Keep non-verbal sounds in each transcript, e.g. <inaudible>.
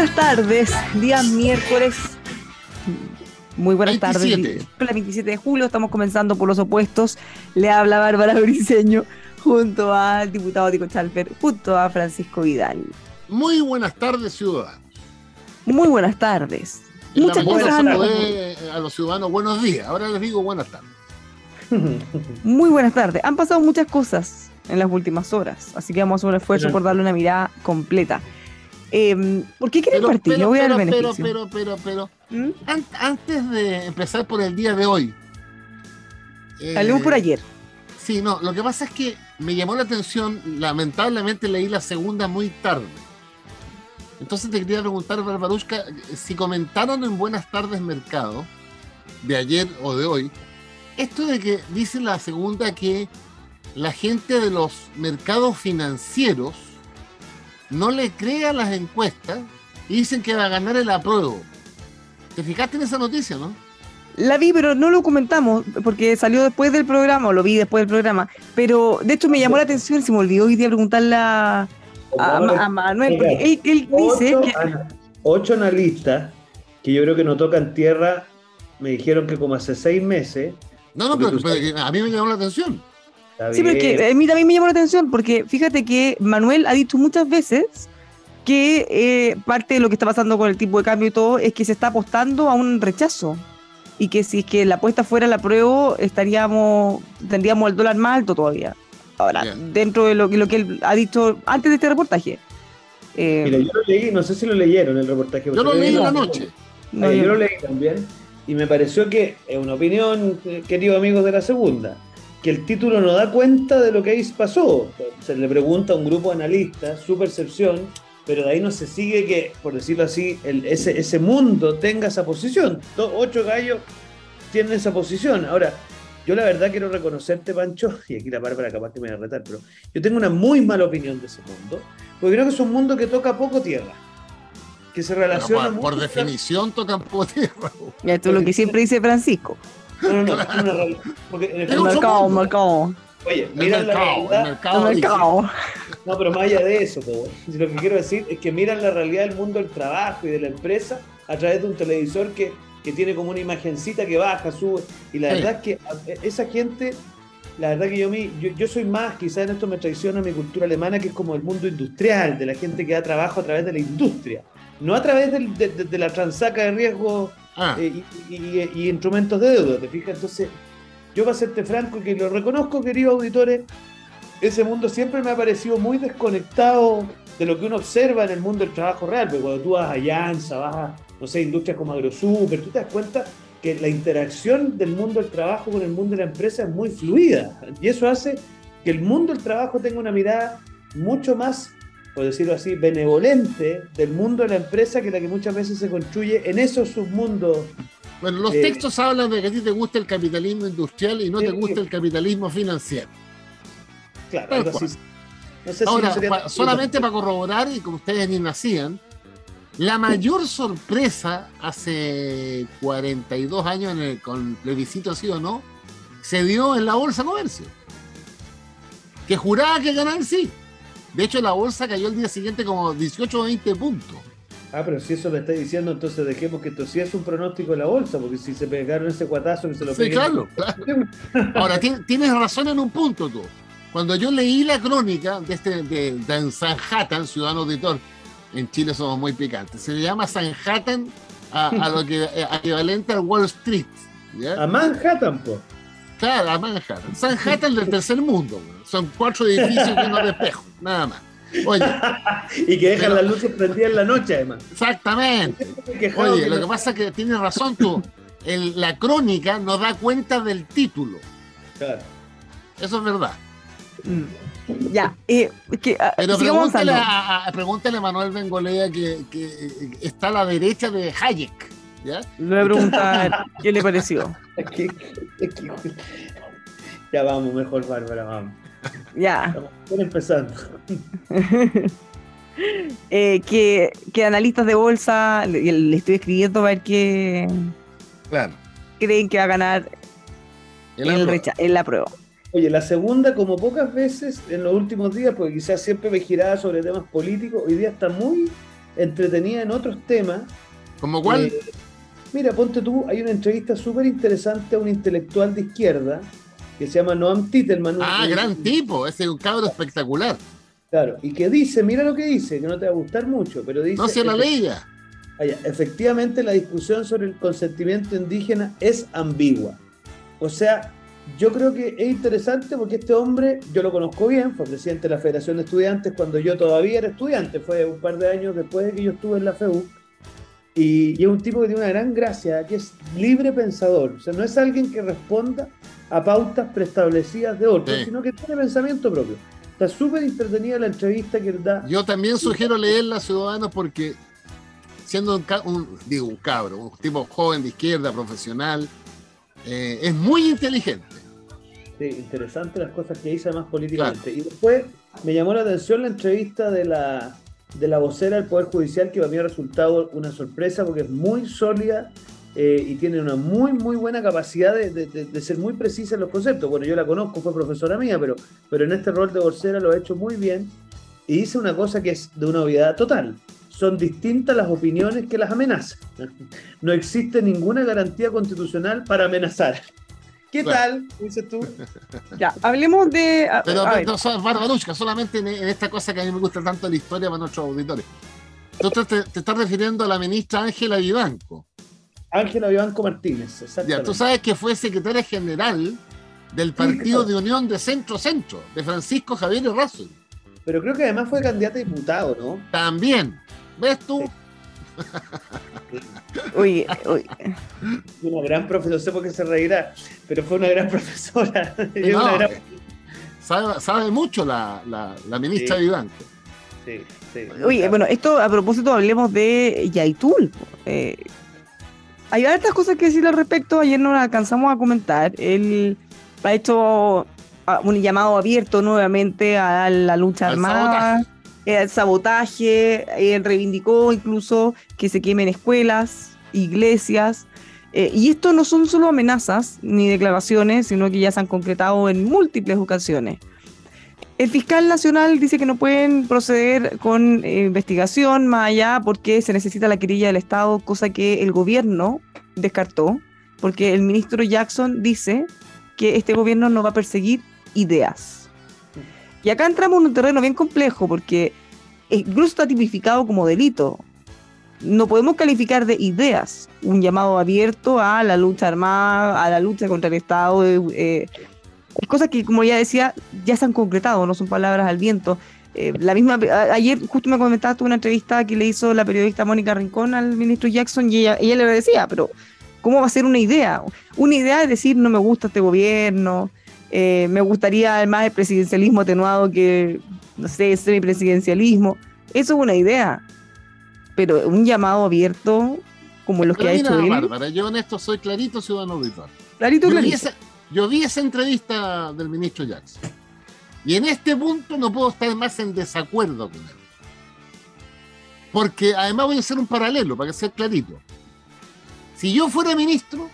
Buenas tardes, día miércoles. Muy buenas tardes. El 27 de julio, estamos comenzando por los opuestos. Le habla Bárbara <laughs> Briceño junto al diputado Tico Chalper, junto a Francisco Vidal. Muy buenas tardes, ciudadanos. Muy buenas tardes. Muchas cosas a los ciudadanos buenos días. Ahora les digo buenas tardes. <laughs> Muy buenas tardes. Han pasado muchas cosas en las últimas horas, así que vamos a hacer un esfuerzo por darle una mirada completa. Eh, ¿Por qué quieren partir? Pero, voy a dar pero, pero, pero, pero, ¿Mm? antes de empezar por el día de hoy. Salimos por eh, ayer. Sí, no, lo que pasa es que me llamó la atención, lamentablemente leí la segunda muy tarde. Entonces te quería preguntar, Barbarushka, si comentaron en Buenas tardes Mercado, de ayer o de hoy, esto de que dice la segunda que la gente de los mercados financieros no le crea las encuestas y dicen que va a ganar el apruebo. ¿Te fijaste en esa noticia, no? La vi, pero no lo comentamos porque salió después del programa, o lo vi después del programa. Pero de hecho me llamó la atención, se me olvidó hoy día preguntarle a, Manuel, porque él, dice que. Ocho analistas que yo creo que no tocan tierra me dijeron que como hace seis meses. No, no, pero, a mí me llamó la atención sí, pero que a mí también me llamó la atención porque fíjate que Manuel ha dicho muchas veces que eh, parte de lo que está pasando con el tipo de cambio y todo es que se está apostando a un rechazo y que si es que la apuesta fuera la prueba estaríamos tendríamos el dólar más alto todavía. Ahora, dentro de lo, lo, que él ha dicho antes de este reportaje. Eh, Mira, yo lo leí, no sé si lo leyeron el reportaje. Yo lo leí en la noche. yo, yo lo leí también y me pareció que es una opinión, eh, queridos amigos de la segunda que el título no da cuenta de lo que ahí pasó. Se le pregunta a un grupo de analistas su percepción, pero de ahí no se sigue que, por decirlo así, el, ese, ese mundo tenga esa posición. ocho gallos tienen esa posición. Ahora, yo la verdad quiero reconocerte, Pancho, <laughs> y aquí la Bárbara capaz que me va a retar, pero yo tengo una muy mala opinión de ese mundo, porque creo que es un mundo que toca poco tierra. Que se relaciona por, por definición tocan poco tierra. Esto es lo que siempre dice Francisco. No, no, no. <laughs> porque en el, mercado, mercado. Oye, mira la realidad. mercado. No, pero más allá de eso, lo que quiero decir es que miran la realidad del mundo del trabajo y de la empresa a través de un televisor que, que tiene como una imagencita que baja, sube. Y la verdad es que esa gente, la verdad que yo, yo, yo soy más, quizás en esto me traiciona mi cultura alemana, que es como el mundo industrial, de la gente que da trabajo a través de la industria, no a través de, de la transaca de riesgo Ah. Eh, y, instrumentos de deuda, ¿te fijas? Entonces, yo para serte franco, que lo reconozco, queridos auditores, ese mundo siempre me ha parecido muy desconectado de lo que uno observa en el mundo del trabajo real, porque cuando tú vas a Llanza, vas a, no sé, industrias como AgroSuper, tú te das cuenta que la interacción del mundo del trabajo con el mundo de la empresa es muy fluida, y eso hace que el mundo del trabajo tenga una mirada mucho más por decirlo así, benevolente del mundo de la empresa que la que muchas veces se construye en esos submundos. Bueno, los eh, textos hablan de que a ti te gusta el capitalismo industrial y no te gusta el capitalismo financiero. Claro, algo así. Ahora, solamente para corroborar, y como ustedes ni nacían, la mayor sorpresa hace 42 años en el, con plebiscito sí o no, se dio en la Bolsa Comercio. Que juraba que ganar sí. De hecho, la bolsa cayó el día siguiente como 18 o 20 puntos. Ah, pero si eso me está diciendo, entonces dejemos que esto sí es un pronóstico de la bolsa, porque si se pegaron ese cuatazo que se lo Sí, peguen- claro, <laughs> claro. <laughs> Ahora, ti- tienes razón en un punto tú. Cuando yo leí la crónica de este de, de Sanhattan, ciudadano auditor, en Chile somos muy picantes, se le llama Sanhattan a, a lo que eh, equivalente al Wall Street. ¿ya? A Manhattan, pues. Claro, a Manhattan. Manhattan del tercer mundo. güey. Son cuatro edificios llenos de espejos, nada más. Oye, <laughs> Y que dejan Pero- las luces prendidas en la noche, además. exactamente. <laughs> Oye, lo que pasa es que tienes razón tú. El- la crónica nos da cuenta del título. Claro. Eso es verdad. Mm. Ya, eh, que, ah, Pero pregúntale a, a- pregúntale a Manuel Bengolea que, que, está a la derecha de Hayek. ¿Ya? Le voy a preguntar <laughs> qué le pareció. Ya vamos, mejor Bárbara, vamos. Ya. Estamos empezando. <laughs> Eh, que, que analistas de bolsa, le, le estoy escribiendo para ver qué Claro. creen que va a ganar El el aprueba. recha- en la prueba. Oye, la segunda, como pocas veces en los últimos días, porque quizás siempre me giraba sobre temas políticos, hoy día está muy entretenida en otros temas. ¿Como cuál? Eh, mira, ponte tú, hay una entrevista súper interesante a un intelectual de izquierda que se llama Noam Titelman. ah, un- gran tipo. Ese es un cabro espectacular. Claro, y que dice, mira lo que dice, que no te va a gustar mucho, pero dice... No se la leía. Ah, efectivamente la discusión sobre el consentimiento indígena es ambigua. O sea, yo creo que es interesante porque este hombre, yo lo conozco bien, fue presidente de la Federación de Estudiantes cuando yo todavía era estudiante, fue un par de años después de que yo estuve en la FEU. Y, y es un tipo que tiene una gran gracia, que es libre pensador. O sea, no es alguien que responda a pautas preestablecidas de otros, Sí. sino que tiene pensamiento propio. Está súper entretenida la entrevista que él da. Yo también sugiero leerla, ciudadanos, porque siendo un- digo, un cabro, un tipo joven de izquierda, profesional, eh, es muy inteligente. Sí, interesante las cosas que dice además políticamente. Y después me llamó la atención la entrevista de la, de la vocera del Poder Judicial, que para mí ha resultado una sorpresa porque es muy sólida eh, y tiene una muy, muy buena capacidad de, de- de- ser muy precisa en los conceptos. Bueno, yo la conozco, fue profesora mía, pero, pero en este rol de vocera lo ha hecho muy bien. Y dice una cosa que es de una obviedad total. Son distintas las opiniones que las amenazan. <laughs> No existe ninguna garantía constitucional para amenazar. ¿Qué Claro. tal? Dices tú. <laughs> Ya, hablemos de. a- Pero, a ver, no, so- Barbarushka, solamente en, en esta cosa que a mí me gusta tanto la historia para nuestros auditores. Tú te, estás refiriendo a la ministra Ángela Vivanco. Ángela Vivanco Martínez, Ya, exactamente. tú sabes que fue secretaria general del Partido de Unión de Centro Centro, de Francisco Javier Errázuriz. Pero creo que además fue candidata a diputado, ¿no? También. ¿Ves tú? Oye, Fue Una gran profesora, no sé por qué se reirá, pero fue una gran profesora. <laughs> Y No, una gran- sabe, sabe mucho la, la- la ministra Sí. Vivanco. Sí, sí. oye, bueno, esto a propósito hablemos de Yaitul. Eh, hay hartas cosas que decir al respecto. Ayer no las alcanzamos a comentar. Él ha hecho un llamado abierto nuevamente a la lucha Al armada, al sabotaje. Él reivindicó incluso que se quemen escuelas, iglesias. Eh, y esto no son solo amenazas ni declaraciones, sino que ya se han concretado en múltiples ocasiones. El fiscal nacional dice que no pueden proceder con eh, investigación más allá porque se necesita la querella del Estado, cosa que el gobierno descartó, porque el ministro Jackson dice que este gobierno no va a perseguir ideas. Y acá entramos en un terreno bien complejo porque incluso está tipificado como delito. No podemos calificar de ideas un llamado abierto a la lucha armada, a la lucha contra el Estado, eh, eh, cosas que, como ya decía, ya se han concretado, no son palabras al viento. Eh, la misma, ayer justo me comentaste una entrevista que le hizo la periodista Mónica Rincón al ministro Jackson y ella, ella le decía, pero ¿cómo va a ser una idea? Una idea es decir, no me gusta este gobierno, eh, me gustaría más el presidencialismo atenuado que, no sé, semipresidencialismo. Eso es una idea, pero un llamado abierto como los que ha hecho él, Bárbara, yo en esto soy clarito, ciudadano auditor. clarito, Yo vi, clarito. esa, yo vi esa entrevista del ministro Jackson. Y en este punto no puedo estar más en desacuerdo con él. Porque además voy a hacer un paralelo, para que sea clarito. Si yo fuera ministro,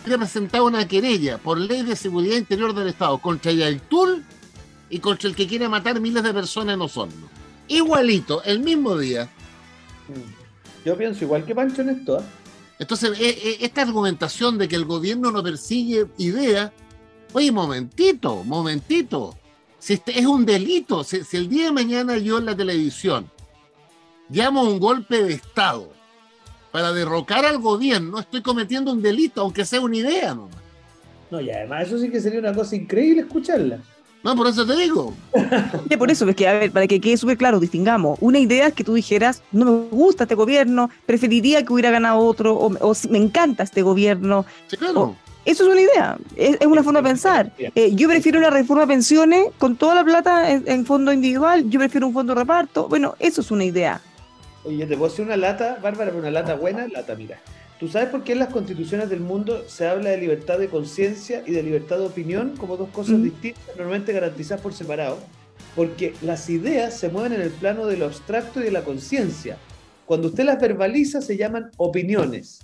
hubiera presentado una querella por ley de seguridad interior del Estado contra Yaitul y contra el que quiere matar miles de personas en Osorno. Igualito, el mismo día. Mm. Yo pienso igual que Pancho en esto. ¿eh? Entonces, esta argumentación de que el gobierno no persigue ideas, oye, momentito, momentito. Si este es un delito, si, el día de mañana yo en la televisión llamo un golpe de Estado para derrocar al gobierno, estoy cometiendo un delito, aunque sea una idea nomás. No, y además eso sí que sería una cosa increíble escucharla. No, por eso te digo. por eso, es que, a ver, para que quede súper claro, distingamos. Una idea es que tú dijeras, no me gusta este gobierno, preferiría que hubiera ganado otro, o, me encanta este gobierno. Sí, claro. eso es una idea, es, una forma de pensar. Eh, yo prefiero una reforma de pensiones con toda la plata en, fondo individual, yo prefiero un fondo de reparto. Bueno, eso es una idea. Oye, ¿te puedo hacer una lata, Bárbara, una lata buena? Lata, mira. ¿Tú sabes por qué en las constituciones del mundo se habla de libertad de conciencia y de libertad de opinión como dos cosas distintas, normalmente garantizadas por separado? Porque las ideas se mueven en el plano de lo abstracto y de la conciencia. Cuando usted las verbaliza se llaman opiniones.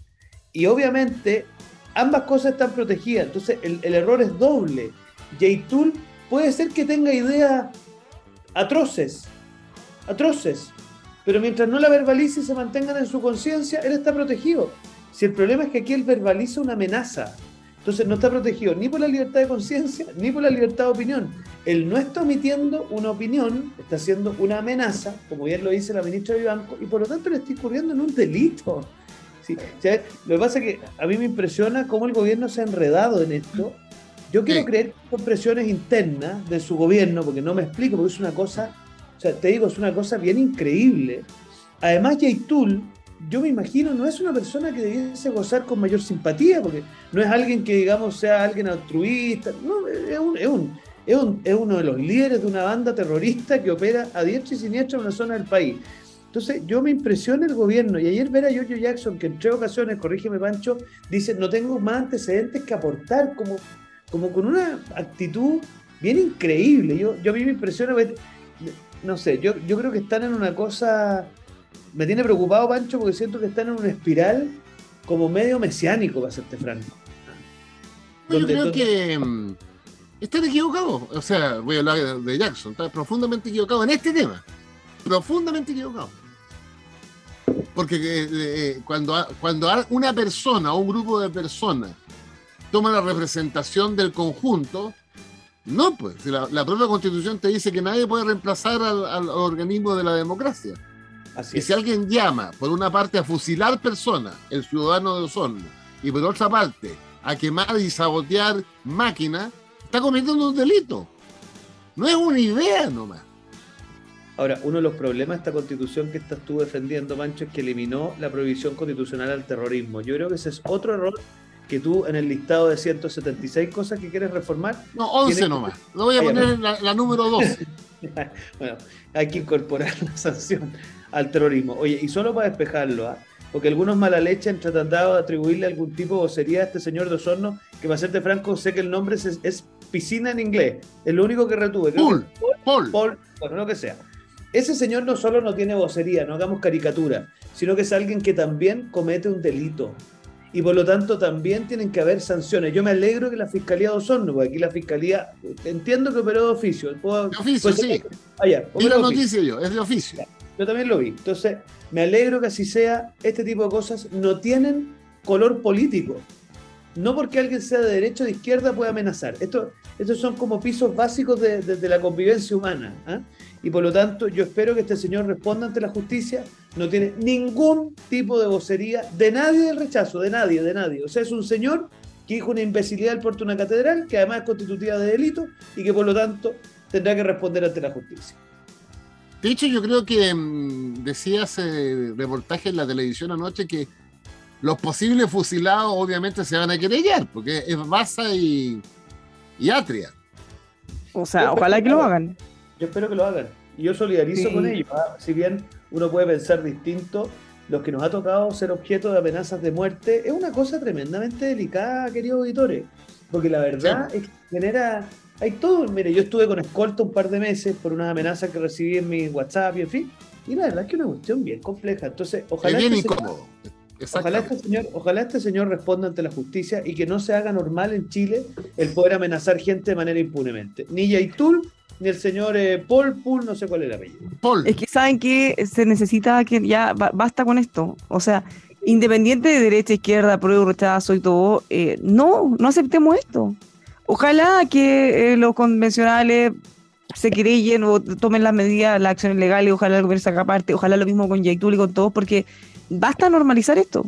Y obviamente ambas cosas están protegidas. Entonces el, el error es doble. J-Tool puede ser que tenga ideas atroces, atroces, pero mientras no la verbalice y se mantengan en su conciencia, él está protegido. Si el problema es que aquí él verbaliza una amenaza, entonces no está protegido ni por la libertad de conciencia ni por la libertad de opinión. Él no está omitiendo una opinión, está haciendo una amenaza, como bien lo dice la ministra de Banco, y por lo tanto le está incurriendo en un delito. ¿Sí? lo que pasa es que a mí me impresiona cómo el gobierno se ha enredado en esto. Yo quiero creer que son presiones internas de su gobierno, porque no me explico, porque es una cosa, o sea, te digo, es una cosa bien increíble. Además, Yaitul yo me imagino, no es una persona que debiese gozar con mayor simpatía, porque no es alguien que, digamos, sea alguien altruista, no, es, un, es, un, es, un, es uno de los líderes de una banda terrorista que opera a diestra y siniestra en una zona del país. Entonces, yo me impresiona el gobierno. Y ayer ver a Giorgio Jackson, que en tres ocasiones, corrígeme Pancho, dice, no tengo más antecedentes que aportar, como, como con una actitud bien increíble. Yo, yo a mí me impresiona, no sé, yo, yo creo que están en una cosa me tiene preocupado, Pancho, porque siento que están en una espiral como medio mesiánico, para serte franco. yo creo que mm, están equivocados. O sea, voy a hablar de Jackson, está profundamente equivocado en este tema. Profundamente equivocado. Porque eh, eh, cuando, cuando una persona o un grupo de personas toma la representación del conjunto, no, pues la, propia constitución te dice que nadie puede reemplazar al organismo de la democracia y si alguien llama, por una parte, a fusilar personas, el ciudadano de Osorno, y por otra parte, a quemar y sabotear máquinas, está cometiendo un delito. No es una idea nomás. Ahora, uno de los problemas de esta constitución que estás tú defendiendo, Mancho, es que eliminó la prohibición constitucional al terrorismo. Yo creo que ese es otro error que tú en el listado de 176 cosas que quieres reformar. No, 11 nomás. Lo voy a poner la, la número 12. <laughs> bueno, hay que incorporar la sanción al terrorismo. Oye, y solo para despejarlo, ¿ah? porque algunos mala leche han tratado de atribuirle algún tipo de vocería a este señor de Osorno, que para serte franco, sé que el nombre es, piscina en inglés. Es lo único que retuve. Paul, Paul, Paul, bueno, lo que sea. Ese señor no solo no tiene vocería, no hagamos caricatura, sino que es alguien que también comete un delito. Y por lo tanto también tienen que haber sanciones. Yo me alegro que la Fiscalía de Osorno, porque aquí la Fiscalía, entiendo que operó de oficio. de oficio, sí. Allá, y la noticia yo, es de oficio. Yo también lo vi. Entonces, me alegro que así sea. Este tipo de cosas no tienen color político. No porque alguien sea de derecha o de izquierda puede amenazar. Esto, estos son como pisos básicos de, la convivencia humana. ¿ah? Y por lo tanto, yo espero que este señor responda ante la justicia. No tiene ningún tipo de vocería de nadie del rechazo, de nadie, de nadie. O sea, es un señor que dijo una imbecilidad al puerto de una catedral, que además es constitutiva de delito y que por lo tanto tendrá que responder ante la justicia. De hecho, yo creo que mm, decía ese reportaje en la televisión anoche que los posibles fusilados obviamente se van a querellar, porque es Baza y, Atria. O sea, ojalá que lo hagan. Yo espero que lo hagan. Y yo solidarizo con ellos. ¿ah? Si bien uno puede pensar distinto, los que nos ha tocado ser objeto de amenazas de muerte es una cosa tremendamente delicada, queridos auditores. Porque la verdad es que genera hay todo, mire, yo estuve con escolta un par de meses por unas amenazas que recibí en mi WhatsApp y en fin. Y la verdad es que es una cuestión bien compleja. Entonces, ojalá. bien este incómodo. ojalá este, señor, ojalá este señor responda ante la justicia y que no se haga normal en Chile el poder amenazar gente de manera impunemente. Ni Yaitul ni el señor eh, Paul Pool, no sé cuál es el apellido. Paul. Es que saben que se necesita que ya basta con esto. O sea, independiente de derecha, izquierda, prueba, rechazo y todo, eh, no, no aceptemos esto. Ojalá que eh, los convencionales se querellen o tomen las medidas, las acciones legales, ojalá el gobierno se parte, ojalá lo mismo con Yaitul y con todos, porque basta normalizar esto.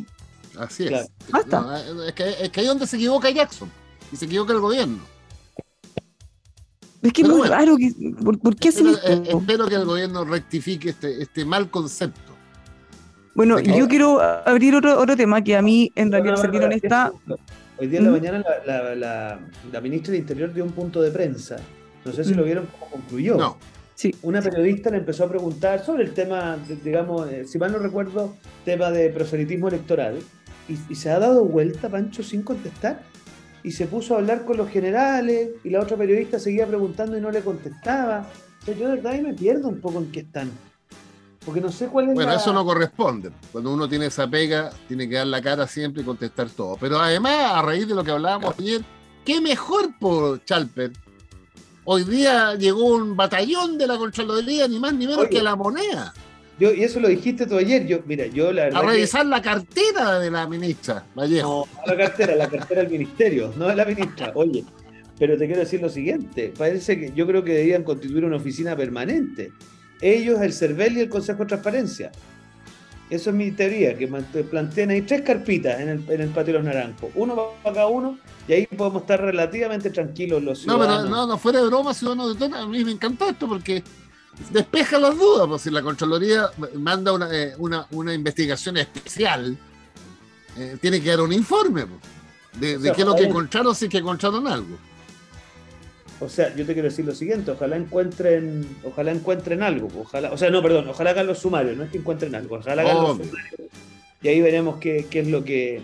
Así es. Basta. es, que, es que ahí es donde se equivoca Jackson y se equivoca el gobierno. Es que es muy raro. Que, ¿por, qué espero, eh, espero que el gobierno rectifique este, este mal concepto. Bueno, yo quiero abrir otro, otro tema que a mí, en realidad, no, no, esta. Hoy día en la ¿Mm? mañana la, la, la, ministra de Interior dio un punto de prensa. No sé si lo ¿Mm? vieron cómo concluyó. No. Sí. Una periodista le empezó a preguntar sobre el tema, digamos, eh, si mal no recuerdo, tema de proselitismo electoral. Y, y, se ha dado vuelta, Pancho, sin contestar y se puso a hablar con los generales y la otra periodista seguía preguntando y no le contestaba. O sea, yo de verdad ahí me pierdo un poco en qué están. Porque no sé cuál es Bueno, eso no corresponde. Cuando uno tiene esa pega, tiene que dar la cara siempre y contestar todo. Pero además, a raíz de lo que hablábamos ayer, qué mejor por Chalper. Hoy día llegó un batallón de la Contraloría, ni más ni menos que la moneda. Yo, y eso lo dijiste tú ayer. Yo, mira, yo la A revisar la cartera de la ministra Vallejo. No, la cartera, la cartera del ministerio, no de la ministra. <laughs> Oye, pero te quiero decir lo siguiente. Parece que yo creo que deberían constituir una oficina permanente. Ellos, el CERVEL y el Consejo de Transparencia. Eso es mi teoría, que plantean ahí tres carpitas en el, en el patio de los naranjos. Uno para cada uno y ahí podemos estar relativamente tranquilos los ciudadanos. No, pero no, no fuera de broma, ciudadanos de todo. A mí me encantó esto porque despeja las dudas, pues si la Contraloría manda una, eh, una, una investigación especial, eh, tiene que dar un informe pues, de, de qué es lo que encontraron, si es que encontraron algo. O sea, yo te quiero decir lo siguiente, ojalá encuentren, ojalá encuentren algo, ojalá, o sea, no, perdón, ojalá hagan los sumarios, no es que encuentren algo, ojalá hagan los sumarios. Y ahí veremos qué, qué es lo que,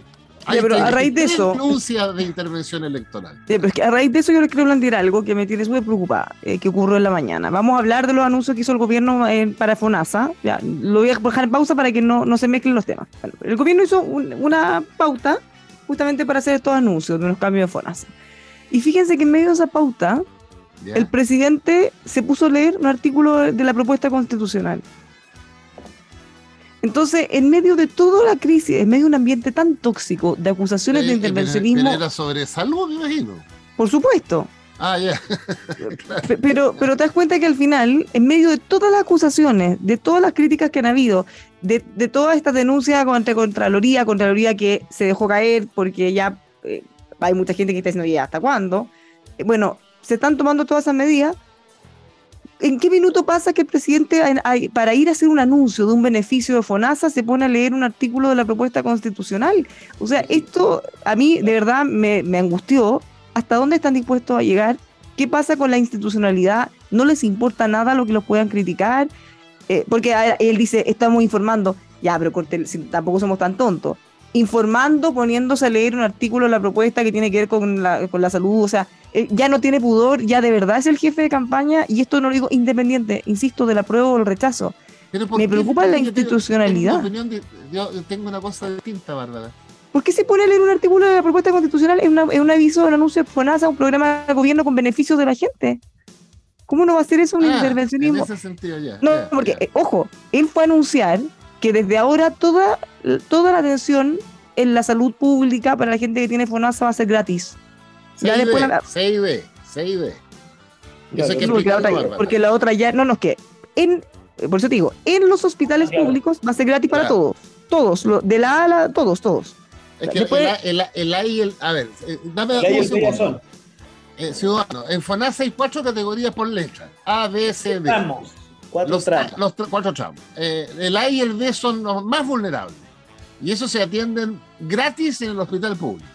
pero a raíz de eso. denuncia de intervención electoral. pero es que a raíz de eso yo les quiero plantear algo que me tiene súper preocupada, eh, que ocurrió en la mañana. Vamos a hablar de los anuncios que hizo el gobierno eh, para FONASA. Ya, lo voy a dejar en pausa para que no, no se mezclen los temas. el gobierno hizo una pauta justamente para hacer estos anuncios de unos cambios de FONASA. Y fíjense que en medio de esa pauta, el presidente se puso a leer un artículo de la propuesta constitucional. Entonces, en medio de toda la crisis, en medio de un ambiente tan tóxico de acusaciones de intervencionismo. Pero era sobre salud, me imagino. Por supuesto. Ah, ya. <laughs> pero, pero te das cuenta que al final, en medio de todas las acusaciones, de todas las críticas que han habido, de, de todas estas denuncias contra Contraloría, Contraloría que se dejó caer porque ya eh, hay mucha gente que está diciendo, ya, ¿hasta cuándo? Eh, bueno, se están tomando todas esas medidas ¿En qué minuto pasa que el presidente, para ir a hacer un anuncio de un beneficio de FONASA, se pone a leer un artículo de la propuesta constitucional? O sea, esto a mí de verdad me, angustió. ¿Hasta dónde están dispuestos a llegar? ¿Qué pasa con la institucionalidad? ¿No les importa nada lo que los puedan criticar? Eh, porque él dice, estamos informando. Ya, pero tampoco somos tan tontos. Informando, poniéndose a leer un artículo de la propuesta que tiene que ver con la, con la salud. O sea, eh, ya no tiene pudor, ya de verdad es el jefe de campaña, y esto no lo digo independiente, insisto, del apruebo o el rechazo. Me preocupa la institucionalidad. yo tengo una cosa distinta, Bárbara. ¿Por qué se pone a leer un artículo de la propuesta constitucional en, un aviso, un anuncio de FONASA, un programa de gobierno con beneficios de la gente? ¿Cómo no va a ser eso un ah, intervencionismo? En ese sentido ya. No, porque, eh, ojo, él fue a anunciar que desde ahora toda, toda la atención en la salud pública para la gente que tiene FONASA va a ser gratis. Ya después la... CID, CID. porque, la otra, ya, no, no, es que en, por eso te digo, en los hospitales públicos va a ser gratis para todos, todos, de la A la, todos, todos. Es que el, el, A y el, a ver, eh, dame un segundo. Eh, ciudadano, en FONASA hay cuatro categorías por letra, A, B, C, D. Tramos, cuatro los, tramos. Los cuatro tramos. Eh, el A y el B son los más vulnerables. Y eso se atienden gratis en el hospital público.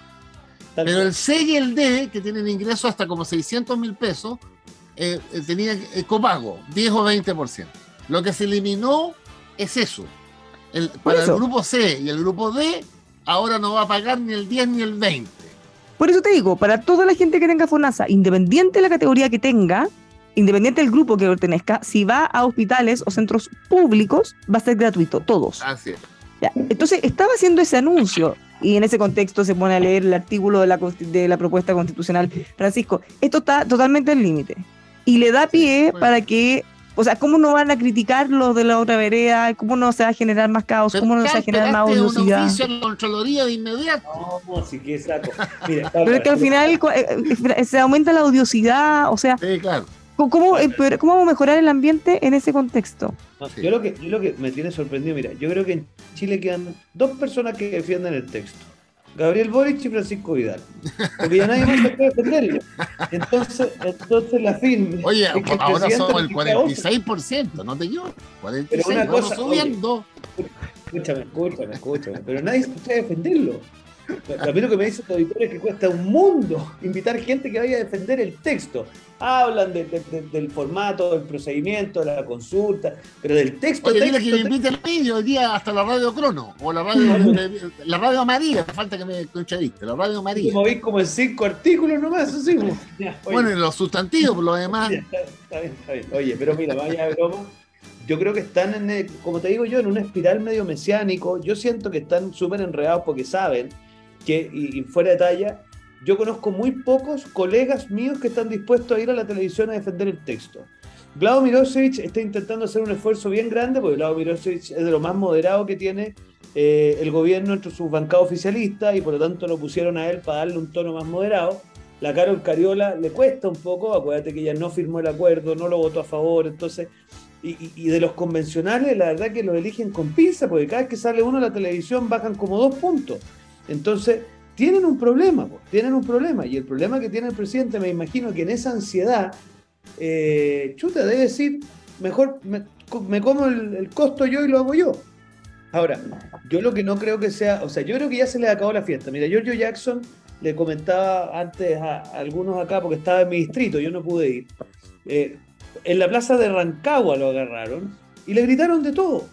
Pero el C y el D, que tienen ingresos hasta como 600 mil pesos, eh, eh tenían copago, 10 o 20%. Lo que se eliminó es eso. El, para el grupo C y el grupo D, ahora no va a pagar ni el 10 ni el 20. Por eso te digo, para toda la gente que tenga FONASA, independiente de la categoría que tenga, independiente del grupo que pertenezca, si va a hospitales o centros públicos, va a ser gratuito, todos. Así es. Entonces, estaba haciendo ese anuncio y en ese contexto se pone a leer el artículo de la, de la propuesta constitucional. Francisco, esto está totalmente al límite. y le da pie para que o sea, ¿cómo no van a criticar los de la otra vereda? ¿Cómo no se va a generar más caos? ¿Cómo no se va a generar más odiosidad? de inmediato. No, sí que saco. <laughs> Pero es que al final eh, eh, se aumenta la odiosidad, o sea... Sí, claro. ¿Cómo, eh, ¿Cómo vamos a mejorar el ambiente en ese contexto? yo, lo que, yo lo que me tiene sorprendido, mira, yo creo que en Chile quedan dos personas que defienden el texto. Gabriel Boric y Francisco Vidal. Porque ya nadie más puede defenderlo. Entonces, entonces la firme. <laughs> Oye, ahora somos el 46%, no te yo. 46%, Pero una cosa, subiendo. escúchame, escúchame, escúchame. Pero nadie puede defenderlo. A mí lo que me dice el auditor es que cuesta un mundo invitar gente que vaya a defender el texto. Hablan del formato, del procedimiento, de la consulta, pero del texto. Oye, texto, que me invite hoy día hasta la radio Crono, o la radio, la radio María, falta que me conchadiste, la radio María. Como como en cinco artículos nomás, así. <laughs> bueno, y los sustantivos, por lo demás. está bien, está bien. Oye, pero mira, vaya broma yo creo que están, en, como te digo yo, en una espiral medio mesiánico. Yo siento que están súper enredados porque saben que, y, fuera de talla, yo conozco muy pocos colegas míos que están dispuestos a ir a la televisión a defender el texto. Vlado Mirosevic está intentando hacer un esfuerzo bien grande, porque Vlado Mirosevic es de lo más moderado que tiene eh, el gobierno entre sus bancados oficialistas y por lo tanto lo pusieron a él para darle un tono más moderado. La Carol Cariola le cuesta un poco, acuérdate que ella no firmó el acuerdo, no lo votó a favor, entonces, y, de los convencionales, la verdad que lo eligen con pinza, porque cada vez que sale uno a la televisión bajan como dos puntos. Entonces, tienen un problema, tienen un problema. Y el problema que tiene el presidente, me imagino que en esa ansiedad, eh, chuta, debe decir, mejor me, como el, costo yo y lo hago yo. Ahora, yo lo que no creo que sea, o sea, yo creo que ya se le acabó la fiesta. Mira, Giorgio Jackson le comentaba antes a, algunos acá, porque estaba en mi distrito, yo no pude ir. Eh, en la plaza de Rancagua lo agarraron y le gritaron de todo.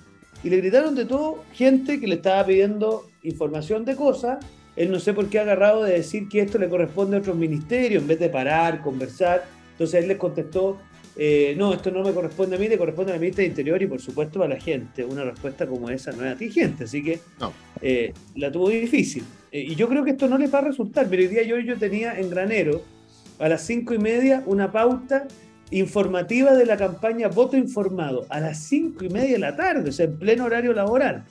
Y le gritaron de todo gente que le estaba pidiendo información de cosas, él no sé por qué ha agarrado de decir que esto le corresponde a otros ministerios en vez de parar, conversar. Entonces él les contestó, eh, no, esto no me corresponde a mí, le corresponde al ministro de Interior y por supuesto a la gente. Una respuesta como esa no es atingente, así que eh, la tuvo difícil. Eh, y yo creo que esto no les va a resultar, pero hoy día yo, yo tenía en Granero a las cinco y media una pauta informativa de la campaña Voto Informado a las cinco y media de la tarde, o sea, en pleno horario laboral.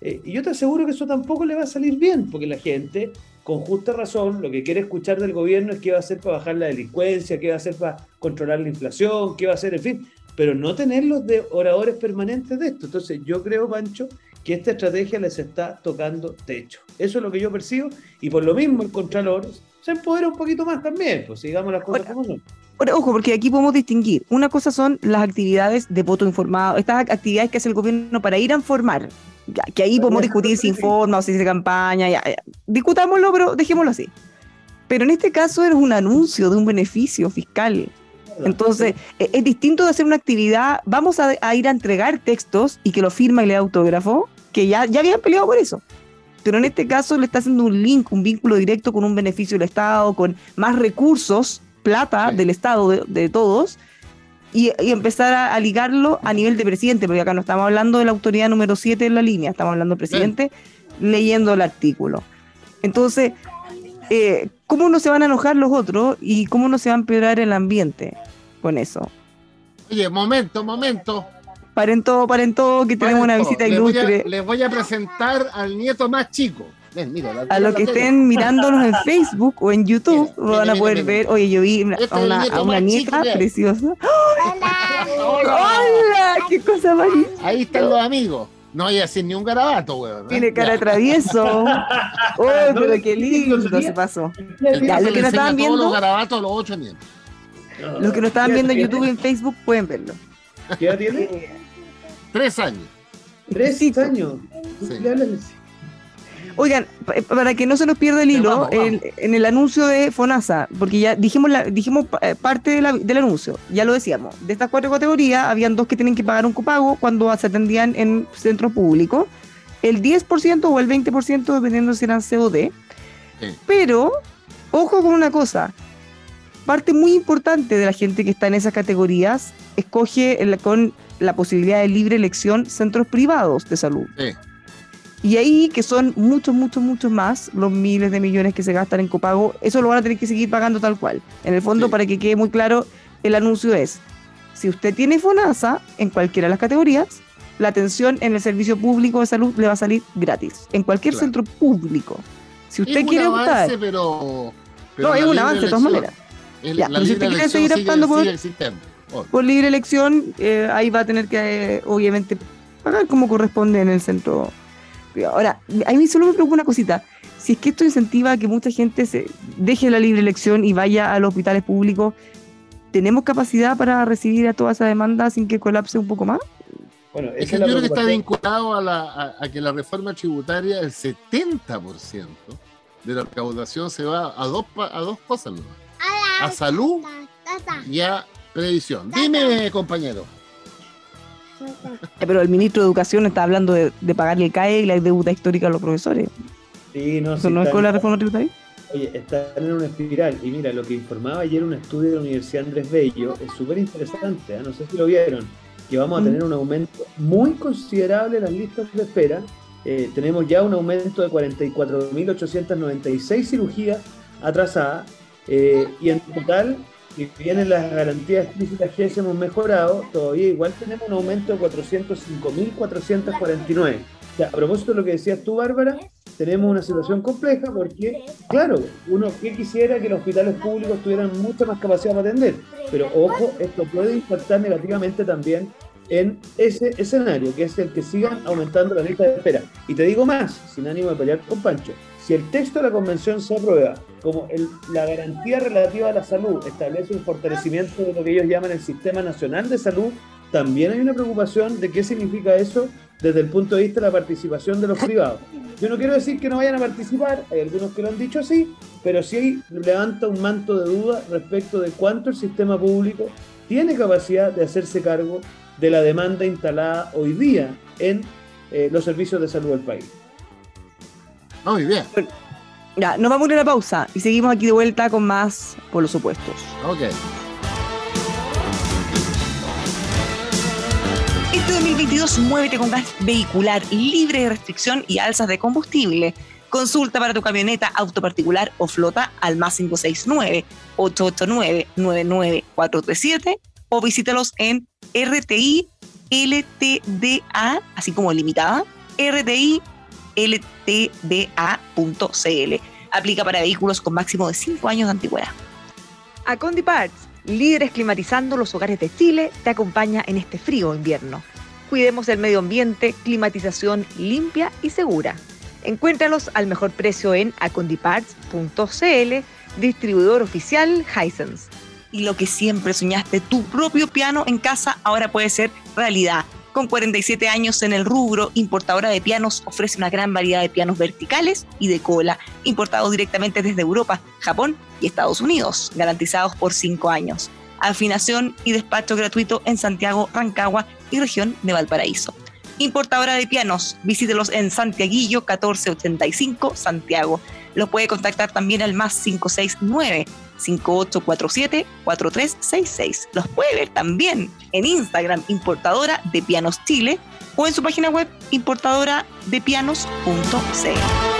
Eh, y yo te aseguro que eso tampoco le va a salir bien, porque la gente, con justa razón, lo que quiere escuchar del gobierno es qué va a hacer para bajar la delincuencia, qué va a hacer para controlar la inflación, qué va a hacer, en fin, pero no tenerlos de oradores permanentes de esto. Entonces yo creo, Pancho, que esta estrategia les está tocando techo. Eso es lo que yo percibo, y por lo mismo el Contralor se empodera un poquito más también, pues digamos las cosas como son. ojo, porque aquí podemos distinguir. Una cosa son las actividades de voto informado, estas actividades que hace el gobierno para ir a informar, que ahí podemos discutir si <laughs> informa o si se campaña, ya, discutámoslo, pero dejémoslo así. Pero en este caso es un anuncio de un beneficio fiscal. Entonces, e, es, distinto de hacer una actividad, vamos a, ir a entregar textos y que lo firma y le autógrafo, que ya, ya habían peleado por eso. Pero en este caso le está haciendo un link, un vínculo directo con un beneficio del Estado, con más recursos, plata del Estado, de, de todos, y, empezar a, ligarlo a nivel de presidente, porque acá no estamos hablando de la autoridad número 7 en la línea, estamos hablando del presidente leyendo el artículo. Entonces, eh, ¿cómo no se van a enojar los otros y cómo no se va a empeorar el ambiente con eso? Oye, momento, momento. Paren todo, paren todo, que tenemos una visita ilustre. les voy a presentar al nieto más chico a los que estén mirándonos en Facebook o en YouTube van a poder ver. Oye, yo vi este a una, a una nieta preciosa. ¡Hola! <laughs> ¡Hola! ¡Qué cosa más Ahí están los amigos. No hay así ni un garabato, weón. Tiene cara travieso. <laughs> ¡Oh, pero qué lindo se pasó! Ya, lo que nos estaban viendo. Los garabatos, los ocho Los que nos estaban viendo en YouTube y en Facebook pueden verlo. ¿Qué edad tiene? Tres años. ¿Tres años? Sí. Oigan, para que no se nos pierda el hilo, en el anuncio de FONASA, porque ya dijimos, la, dijimos eh, parte del anuncio, ya lo decíamos, de estas cuatro categorías, habían dos que tienen que pagar un copago cuando se atendían en centros públicos, el 10% o el 20% dependiendo si eran COD. Pero, ojo con una cosa, parte muy importante de la gente que está en esas categorías escoge con la posibilidad de libre elección centros privados de salud. Sí. Y ahí, que son muchos, muchos, muchos más, los miles de millones que se gastan en copago, eso lo van a tener que seguir pagando tal cual. En el fondo, para que quede muy claro, el anuncio es, si usted tiene FONASA en cualquiera de las categorías, la atención en el servicio público de salud le va a salir gratis, en cualquier Claro. centro público. Si usted es quiere un optar, avance, pero, pero no, es un avance de todas maneras. el- Ya, pero si usted quiere seguir optando por- por libre elección, eh, ahí va a tener que, eh, obviamente, pagar como corresponde en el centro privado. Ahora, a mí solo me preocupa una cosita. Si es que esto incentiva a que mucha gente se deje la libre elección y vaya a los hospitales públicos, ¿tenemos capacidad para recibir a toda esa demanda sin que colapse un poco más? Bueno, Es que yo creo que está vinculado a, la, a, a que la reforma tributaria, el 70% de la recaudación se va a dos, a dos cosas, ¿no? a salud y a previsión. Dime, compañero. <laughs> Pero el ministro de Educación está hablando de, de pagarle el CAE y la deuda histórica a los profesores. Sí, no, ¿Eso sí, no es con la reforma tributaria? Oye, están en una espiral. Y mira, lo que informaba ayer un estudio de la Universidad Andrés Bello es súper interesante. ¿eh? No sé si lo vieron. Que vamos a Mm. tener un aumento muy considerable en las listas de espera. Eh, tenemos ya un aumento de 44.896 cirugías atrasadas. eh, y en total, si bien en las garantías físicas que hemos mejorado, todavía igual tenemos un aumento de 405.449. O sea, a propósito de lo que decías tú, Bárbara, tenemos una situación compleja porque, claro, uno que quisiera que los hospitales públicos tuvieran mucha más capacidad para atender, pero ojo, esto puede impactar negativamente también en ese escenario, que es el que sigan aumentando la lista de espera. Y te digo más, sin ánimo de pelear con Pancho, si el texto de la convención se aprueba como el- la garantía relativa a la salud establece un fortalecimiento de lo que ellos llaman el Sistema Nacional de Salud, también hay una preocupación de qué significa eso desde el punto de vista de la participación de los <laughs> privados. Yo no quiero decir que no vayan a participar, hay algunos que lo han dicho así, pero sí levanta un manto de duda respecto de cuánto el sistema público tiene capacidad de hacerse cargo de la demanda instalada hoy día en eh, los servicios de salud del país. Muy bien. Ya, nos vamos a ir a la pausa y seguimos aquí de vuelta con más por los supuestos. Ok. Este 2022 muévete con gas vehicular libre de restricción y alzas de combustible. Consulta para tu camioneta, auto particular o flota al más 569-889-99437 o visítalos en RTI LTDA, así como limitada, RTI ltda.cl. Aplica para vehículos con máximo de 5 años de antigüedad. Acondi Parts, líderes climatizando los hogares de Chile, te acompaña en este frío invierno. Cuidemos el medio ambiente, climatización limpia y segura. Encuéntralos al mejor precio en acondiparts.cl, distribuidor oficial Hisense. y lo que siempre soñaste, tu propio piano en casa, ahora puede ser realidad. Con 47 años en el rubro, Importadora de Pianos ofrece una gran variedad de pianos verticales y de cola, importados directamente desde Europa, Japón y Estados Unidos, garantizados por 5 años. Afinación y despacho gratuito en Santiago, Rancagua y región de Valparaíso. Importadora de pianos, visítelos en Santiaguillo 1485, Santiago. Los puede contactar también al más 569 5847-4366. Los puede ver también en Instagram, Importadora de Pianos Chile, o en su página web, importadoradepianos.cl.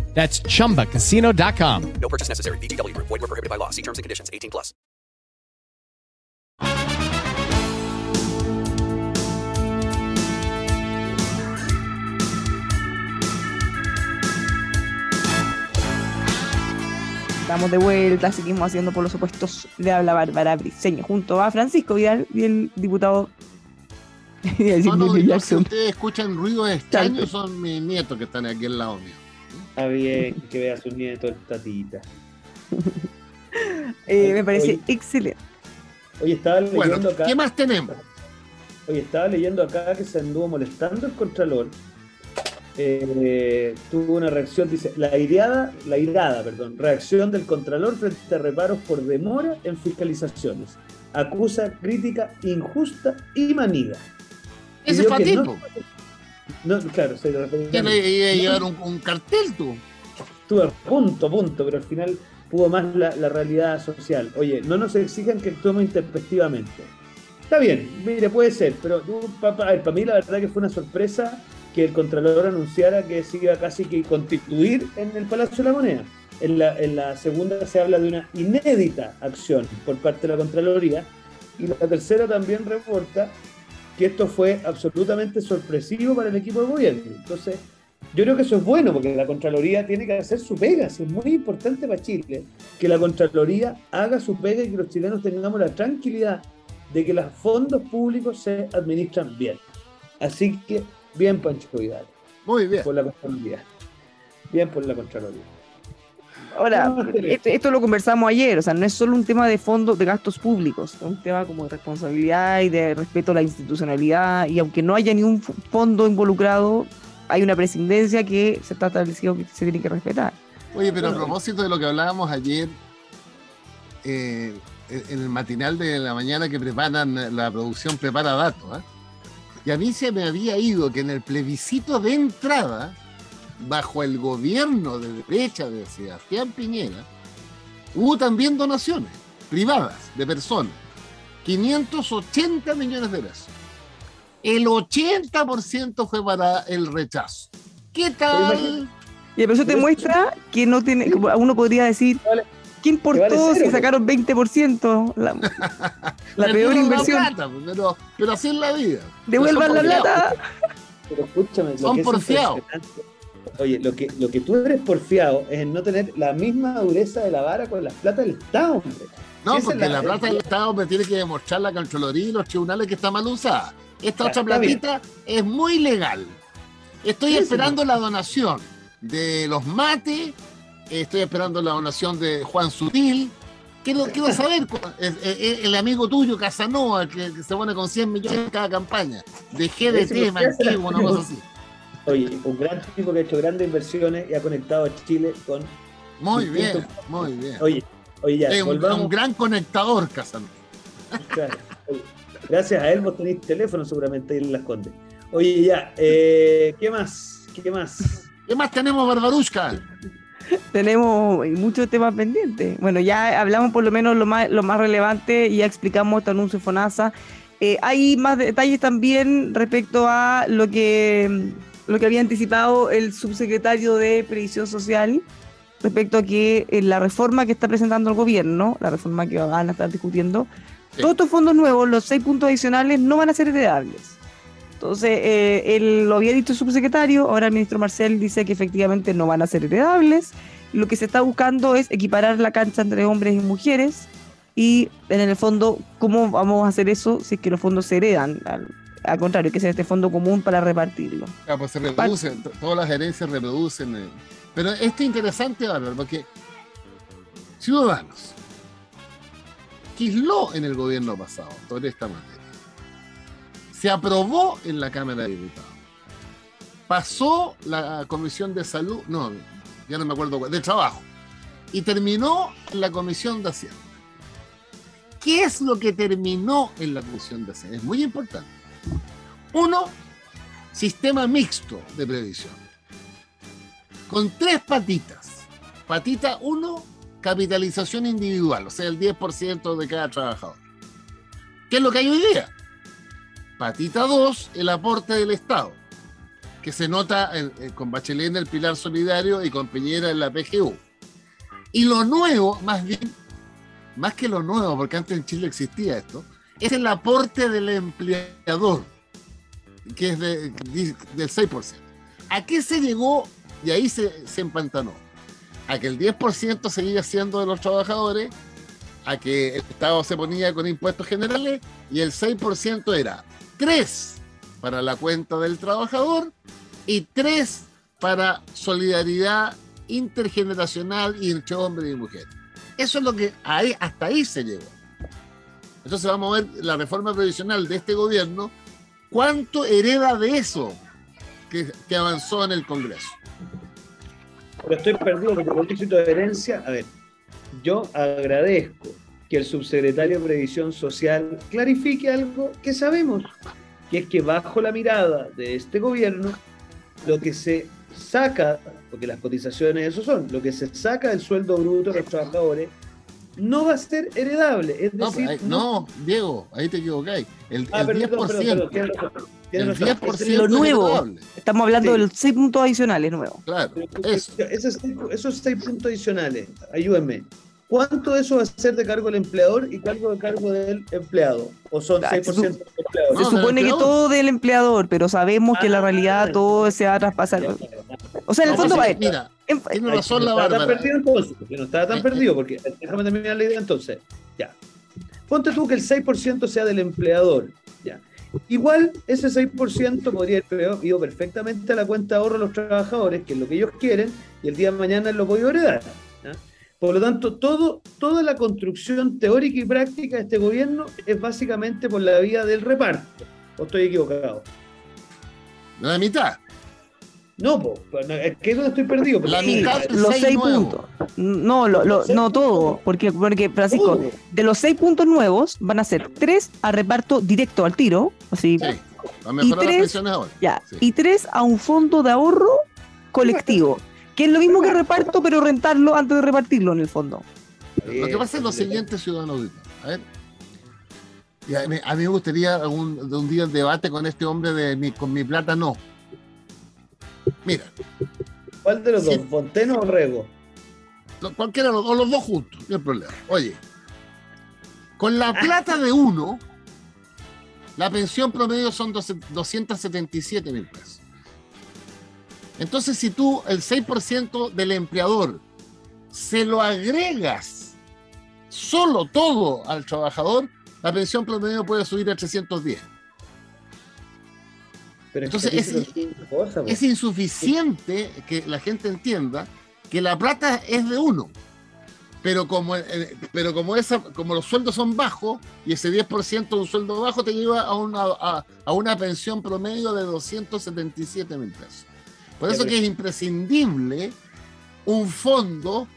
That's chumbacasino.com. No purchase necessary. VGW Group. Void were prohibited by law. See terms and conditions. 18 plus. Estamos de vuelta, seguimos haciendo por los supuestos de habla Bárbara Briceño, junto a Francisco Vidal y el diputado. <laughs> No, si ustedes escuchan ruidos extraños, son mis nietos que están aquí al lado mío. Está bien que vea a su nieto el tatita. <laughs> Eh, me parece excelente. Oye, estaba leyendo Bueno, acá. ¿qué más tenemos? Oye, estaba leyendo acá que se anduvo molestando el Contralor eh, tuvo una reacción, dice, la irada, la irada, perdón, reacción del Contralor frente a reparos por demora en fiscalizaciones. Acusa crítica injusta y manida. Ese fue no-. No, claro, se Que le iba a llevar un, un cartel tú. estuve a punto, punto, pero al final pudo más la, la realidad social. Oye, no nos exijan que actuemos intempestivamente. Está bien, mire, puede ser, pero para mí la verdad que fue una sorpresa que el Contralor anunciara que se iba casi que constituir en el Palacio de la Moneda. En la, en la segunda se habla de una inédita acción por parte de la Contraloría y la tercera también reporta que esto fue absolutamente sorpresivo para el equipo de gobierno. Entonces, yo creo que eso es bueno porque la Contraloría tiene que hacer su pega. Es muy importante para Chile que la Contraloría haga su pega y que los chilenos tengamos la tranquilidad de que los fondos públicos se administran bien. Así que, bien, Pancho Vidal, Muy bien. por la Contraloría. Bien por la Contraloría. Ahora, esto, esto lo conversamos ayer, o sea, no es solo un tema de fondos, de gastos públicos, es un tema como de responsabilidad y de respeto a la institucionalidad, y aunque no haya ni un f- fondo involucrado, hay una presidencia que se está establecido que se tiene que respetar. Oye, pero a propósito de lo que hablábamos ayer, eh, en el matinal de la mañana que preparan, la producción prepara datos, ¿ah? y a mí se me había ido que en el plebiscito de entrada, bajo el gobierno de derecha de Sebastián Piñera, hubo también donaciones privadas de personas, 580 millones de pesos. El 80% fue para el rechazo. ¿Qué tal? Y pero eso te muestra que no tiene, como uno podría decir, Vale. ¿qué importó vale si pues. sacaron 20%? La, <laughs> la peor Perdieron la inversión. plata, pues, pero, pero así es la vida. Devuelvan la plata. Pero escúchame, lo Son porfiados. Oye, lo que, lo que tú eres porfiado es en no tener la misma dureza de la vara con las plata del Estado, hombre. No, es porque la- la, plata del Estado me tiene que demostrar la Contraloría y los tribunales que está mal usada. Esta Ya, otra bien. platita es muy legal. Estoy esperando la donación de los mates, estoy esperando la donación de Juan Sutil. Quiero, quiero <laughs> saber, eh, eh, el amigo tuyo, Casanova, que, que se pone con 100 millones en cada campaña, de GDT, la- una cosa así. Oye, un gran tipo que ha hecho grandes inversiones y ha conectado a Chile con. Muy bien, muy bien. Oye, oye, ya, Es un, volvamos. un gran conectador. Claro. Oye, Gracias a él vos tenéis teléfono seguramente ahí en Las Condes. Oye, ya, eh, ¿qué más? ¿Qué más? ¿Qué más tenemos, Barbarushka? Tenemos muchos temas pendientes. Bueno, ya hablamos por lo menos lo más, lo más relevante y ya explicamos este anuncio de FONASA. Eh, hay más detalles también respecto a lo que, lo que había anticipado el subsecretario de Previsión Social respecto a que eh, la reforma que está presentando el gobierno, la reforma que van a estar discutiendo, Sí. todos estos fondos nuevos, los seis puntos adicionales, no van a ser heredables. Entonces, eh, él lo había dicho el subsecretario, ahora el ministro Marcel dice que efectivamente no van a ser heredables. Lo que se está buscando es equiparar la cancha entre hombres y mujeres y en el fondo, ¿cómo vamos a hacer eso si es que los fondos se heredan? Al, contrario, que ser este fondo común para repartirlo. Ah, pues se reproducen, to- todas las herencias reproducen. eh. Pero esto es interesante, Bárbara, porque Ciudadanos quisló en el gobierno pasado sobre esta materia. Se aprobó en la Cámara de Diputados. Pasó la Comisión de Salud, no, ya no me acuerdo, cuál, de Trabajo. Y terminó en la Comisión de Hacienda. ¿Qué es lo que terminó en la Comisión de Hacienda? Es muy importante. Uno, sistema mixto de previsión. Con tres patitas. Patita 1, capitalización individual, o sea, el 10% de cada trabajador. ¿Qué es lo que hay hoy día? Patita 2, el aporte del Estado, que se nota en- con Bachelet en el Pilar Solidario y con Piñera en la PGU. Y lo nuevo, más bien, más que lo nuevo, porque antes en Chile existía esto, es el aporte del empleador, que es del 6%. ¿A qué se llegó? Y ahí se, se empantanó. A que el 10% seguía siendo de los trabajadores, a que el Estado se ponía con impuestos generales y el 6% era 3 para la cuenta del trabajador y 3 para solidaridad intergeneracional y entre hombres y mujeres. Eso es lo que ahí, hasta ahí se llegó. Entonces vamos a ver la reforma previsional de este gobierno, cuánto hereda de eso. que, avanzó en el Congreso. Pero estoy perdido porque por éxito de herencia, a ver, yo agradezco que el subsecretario de Previsión Social clarifique algo que sabemos, que es que bajo la mirada de este gobierno, lo que se saca, porque las cotizaciones eso son, lo que se saca del sueldo bruto de los trabajadores no va a ser heredable. Es No, decir, ahí- no, Diego, ahí te equivocáis. El, Ah, el perdón, 10%. perdón, perdón, el razón. 10% Lo es nuevo. heredable. Estamos hablando Sí. de los seis puntos adicionales nuevos. Claro, eso. esos, seis, esos seis puntos adicionales, ayúdenme. ¿Cuánto de eso va a ser de cargo del empleador y cargo de cargo del empleado? ¿O son Ah, 6% del empleador? No, Se supone que todo del empleador, pero sabemos que en la Ah, realidad todo se va a traspasar. O sea, en el No, fondo, va mira, en- tiene razón no la estaba tan perdido entonces, no estaba tan Eh, perdido, porque déjame terminar la idea entonces. Ya. Ponte tú que el 6% sea del empleador. Ya. Igual ese 6% podría haber ido perfectamente a la cuenta de ahorro de los trabajadores, que es lo que ellos quieren, y el día de mañana lo puedo heredar. Por lo tanto, todo, toda la construcción teórica y práctica de este gobierno es básicamente por la vía del reparto. ¿O estoy equivocado? La mitad. No, po, pues, es que no estoy perdido. La mitad los seis puntos. No, lo- lo- Los seis no todo, porque, porque Francisco, Todo. de los seis puntos nuevos van a ser tres a reparto directo al tiro, así, Sí, a mejorar las tres- pensiones ahora. ya, Sí. y tres a un fondo de ahorro colectivo, que es lo mismo que reparto, pero rentarlo antes de repartirlo en el fondo. Lo que pasa es lo siguiente, ciudadano. A ver. Y a, mí, a mí me gustaría algún, de un día el debate con este hombre de mi, con mi plata no. Mira, ¿Cuál de los Sí. dos? ¿Fonteno o Rego? lo- cualquiera de los, o los dos juntos, no hay problema. Oye, con la plata de uno, la pensión promedio son 12 277 mil pesos. Entonces, si tú el 6% del empleador se lo agregas solo todo al trabajador, la pensión promedio puede subir a 310. Pero Entonces, que es- cosa, insuficiente que la gente entienda que la plata es de uno. Pero como, eh, pero como, esa, como los sueldos son bajos y ese 10% de un sueldo bajo te lleva a una, a, a una pensión promedio de 277 mil pesos. Por eso que es imprescindible un fondo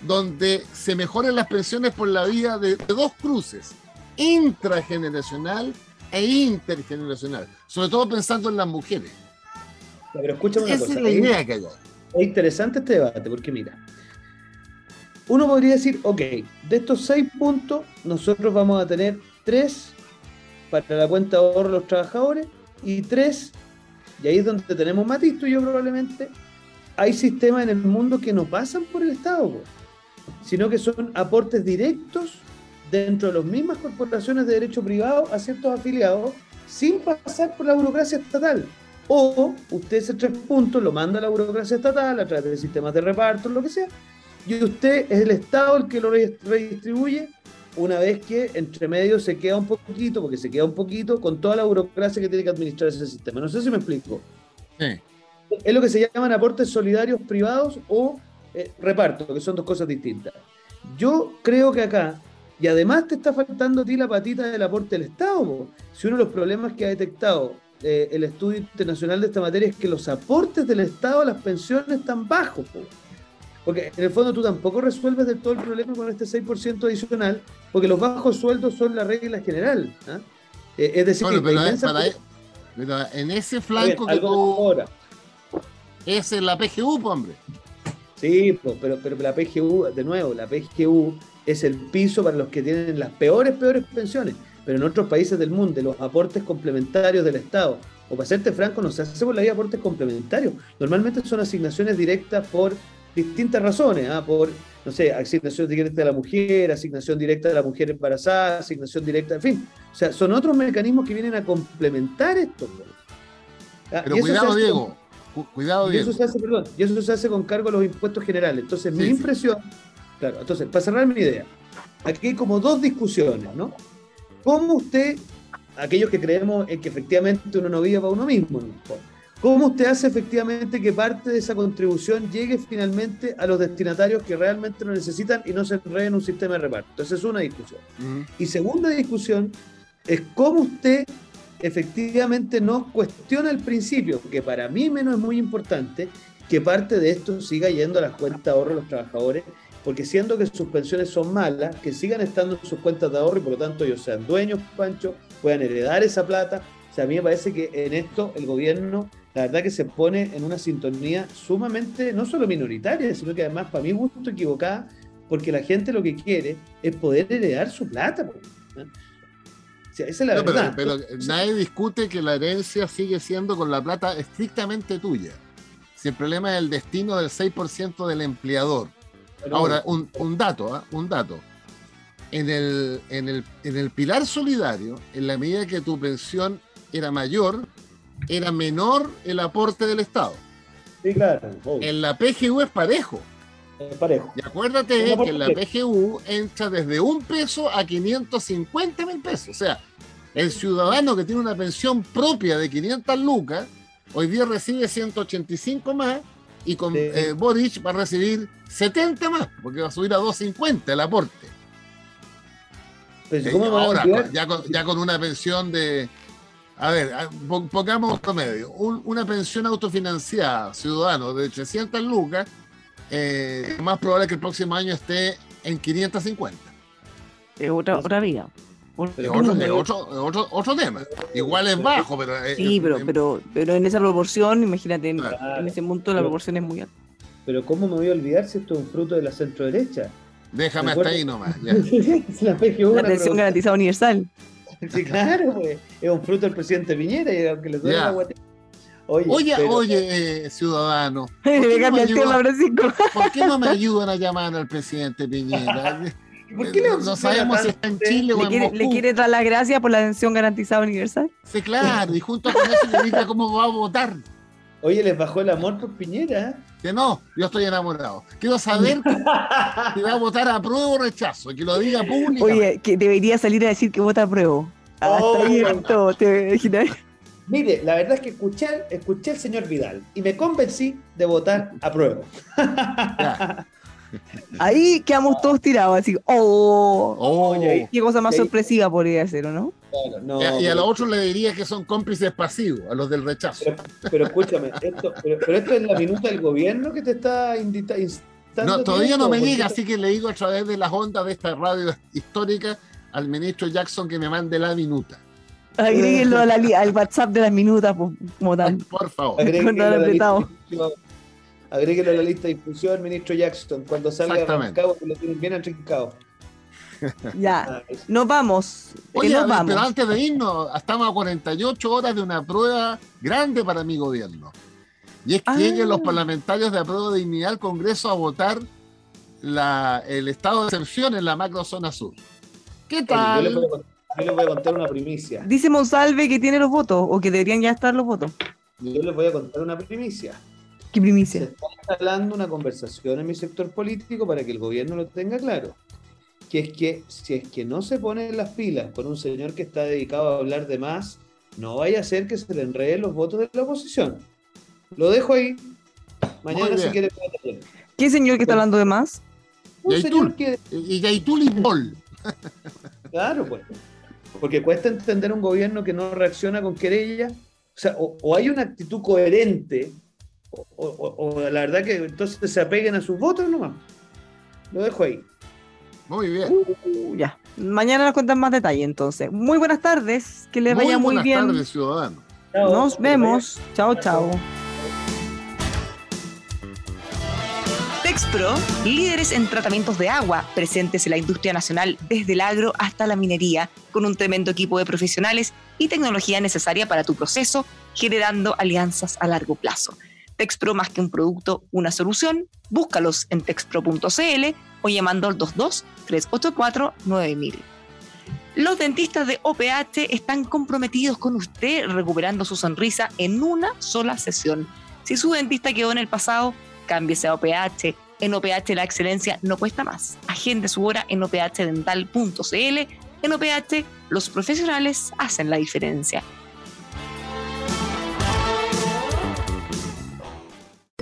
donde se mejoren las pensiones por la vía de, de dos cruces, intrageneracional e intergeneracional, sobre todo pensando en las mujeres. Pero escúchame una Esa cosa. es la idea que hay. Es interesante este debate, porque mira, uno podría decir, ok, de estos seis puntos, nosotros vamos a tener tres para la cuenta de ahorro de los trabajadores y tres, y ahí es donde tenemos matiz tú y yo probablemente, hay sistemas en el mundo que no pasan por el Estado, sino que son aportes directos dentro de las mismas corporaciones de derecho privado a ciertos afiliados sin pasar por la burocracia estatal. O usted ese tres puntos lo manda a la burocracia estatal a través de sistemas de reparto, lo que sea, y usted es el Estado el que lo re- redistribuye una vez que entre medio se queda un poquito, porque se queda un poquito con toda la burocracia que tiene que administrar ese sistema. No sé si me explico. Sí. Es lo que se llaman aportes solidarios privados o eh, reparto, que son dos cosas distintas. Yo creo que acá, y además te está faltando a ti la patita del aporte del Estado, po. si uno de los problemas que ha detectado eh, el estudio internacional de esta materia es que los aportes del Estado a las pensiones están bajos. po. Porque en el fondo tú tampoco resuelves del todo el problema con este 6% adicional, porque los bajos sueldos son la regla general. ¿ah? Eh, es decir, Bueno, que pero, pero en ese flanco que tú mejora. es en la PGU, pues, hombre. Sí, pero, pero la PGU, de nuevo, la PGU es el piso para los que tienen las peores, peores pensiones. Pero en otros países del mundo, los aportes complementarios del Estado, o para serte franco, no se hace por la vía aportes complementarios. Normalmente son asignaciones directas por distintas razones, ¿ah? por, no sé, asignación directa de la mujer, asignación directa de la mujer embarazada, asignación directa, en fin. O sea, son otros mecanismos que vienen a complementar esto. Ah, Pero cuidado, hace- Diego. Cu- cuidado, y Diego. eso se hace, perdón, y eso se hace con cargo a los impuestos generales. Entonces, mi Sí, impresión, claro, entonces, para cerrar mi idea, aquí hay como dos discusiones, ¿no? ¿Cómo usted, aquellos que creemos en que efectivamente uno no vive para uno mismo, ¿no? ¿Cómo usted hace efectivamente que parte de esa contribución llegue finalmente a los destinatarios que realmente lo necesitan y no se enreden en un sistema de reparto? Esa es una discusión. Ujú. Y segunda discusión es cómo usted efectivamente no cuestiona el principio, que para mí menos es muy importante, que parte de esto siga yendo a las cuentas de ahorro de los trabajadores, porque siendo que sus pensiones son malas, que sigan estando en sus cuentas de ahorro y por lo tanto ellos sean dueños, Pancho, puedan heredar esa plata. O sea, a mí me parece que en esto el gobierno, la verdad que se pone en una sintonía sumamente, no solo minoritaria, sino que además, para mi gusto, equivocada, porque la gente lo que quiere es poder heredar su plata. ¿eh? O sea, esa es la No, pero, verdad. pero nadie discute que la herencia sigue siendo con la plata estrictamente tuya. Si el problema es el destino del 6% del empleador. Pero- Ahora, un, un dato, ¿ah? un dato. En el, en, el, en el pilar solidario, en la medida que tu pensión era mayor, era menor el aporte del Estado. Sí, claro. obvio. En la PGU es parejo. Es parejo. Y acuérdate que en la. PGU entra desde un peso a 550 mil pesos. O sea, el ciudadano que tiene una pensión propia de 500 lucas, hoy día recibe 185 más y con Sí. eh, Boric va a recibir 70 más, porque va a subir a 250 el aporte. Eh, ¿cómo a ahora, ya con, ya con una pensión de. A ver, pongamos promedio. Un- una pensión autofinanciada, ciudadano, de 800 lucas, eh, más probable que el próximo año esté en 550. Es otra, otra vida. Por- Es otro, ¿cómo es me- otro, otro, otro tema. Igual es bajo, pero. eh, Sí, pero, pero, pero en esa proporción, imagínate, en, Claro. en ese monto la Pero- proporción es muy alta. Pero ¿cómo me voy a olvidar si esto es un fruto de la centro derecha? Déjame hasta ahí nomás. ya. <laughs> La PGU. La una pensión garantizada universal. Sí, <laughs> claro, pues. Es un fruto del presidente Piñera y aunque le Ya. la guate- Oye, Oye, pero- oye, eh, ciudadano, <laughs> Le no cambia me el tema, ayuda? Francisco. ¿por qué no me <laughs> ayudan a llamar al presidente Piñera? ¿Por qué le no, no sabemos si está en? Chile o ¿Le en quiere, le Moscú. quiere dar las gracias por la pensión garantizada universal? Sí, claro, y junto con eso le diga cómo va a votar. Oye, les bajó el amor por Piñera. Que no, yo estoy enamorado. Quiero saber <laughs> si va a votar a prueba o rechazo, y que lo diga públicamente. Oye, que debería salir a decir que vota a prueba. Hasta ahí Oh. ¿te imaginas? Mire, la verdad es que escuché, escuché al señor Vidal y me convencí de votar a prueba. Ya. <laughs> Ahí quedamos todos tirados, así, oh, Oh. Qué cosa más ahí- sorpresiva podría ser, ¿o no? Claro, no, y, a, y a los otros le diría que son cómplices pasivos, a los del rechazo. Pero, pero escúchame, esto, pero, pero esto es la minuta del gobierno que te está indita- instando. No, todavía no me llega, así que le digo a través de las ondas de esta radio histórica al ministro Jackson que me mande la minuta. Agréguenlo a la li- al WhatsApp de las minutas, como tal. Por favor. Agréguelo Con a la lista de difusión. Agréguelo a la lista de difusión, ministro Jackson, cuando salga lo tienen bien atrincado. Ya, <laughs> Ah, nos vamos. eh, Oye, nos vamos. pero antes de irnos, estamos a 48 horas de una prueba grande para mi gobierno. Y es que Ah. lleguen los parlamentarios de apruebo de dignidad al Congreso a votar la, el estado de excepción en la macrozona sur. ¿Qué Oye, yo, les voy tal? a, contar- les voy a contar una primicia. Dice Monsalve que tiene los votos, o que deberían ya estar los votos. Yo les voy a contar una primicia. Qué Se primicia. está instalando una conversación en mi sector político para que el gobierno lo tenga claro. Que es que si es que no se ponen las pilas con un señor que está dedicado a hablar de más, no vaya a ser que se le enreden los votos de la oposición. Lo dejo ahí. Mañana si quiere. ¿Qué señor que está hablando de más? Un Yaitul. señor que, Y Yaitul y Bol. claro, pues. Porque cuesta entender un gobierno que no reacciona con querella. O sea, o, o hay una actitud coherente, o, o- o la verdad que entonces se apeguen a sus votos nomás. Lo dejo ahí. Muy bien. Uh, ya. Mañana nos cuentan más detalle entonces. Muy buenas tardes, que les vaya muy buenas bien. tardes, ciudadano. Chao. Nos vemos. Chao, chao. Texpro, líderes en tratamientos de agua, presentes en la industria nacional desde el agro hasta la minería, con un tremendo equipo de profesionales y tecnología necesaria para tu proceso, generando alianzas a largo plazo. Texpro más que un producto, una solución. Búscalos en texpro.cl o llamando al 22 384 9000. Los dentistas de OPH están comprometidos con usted recuperando su sonrisa en una sola sesión. Si su dentista quedó en el pasado, cámbiese a OPH. En OPH la excelencia no cuesta más. Agende su hora en ophdental.cl. En OPH los profesionales hacen la diferencia.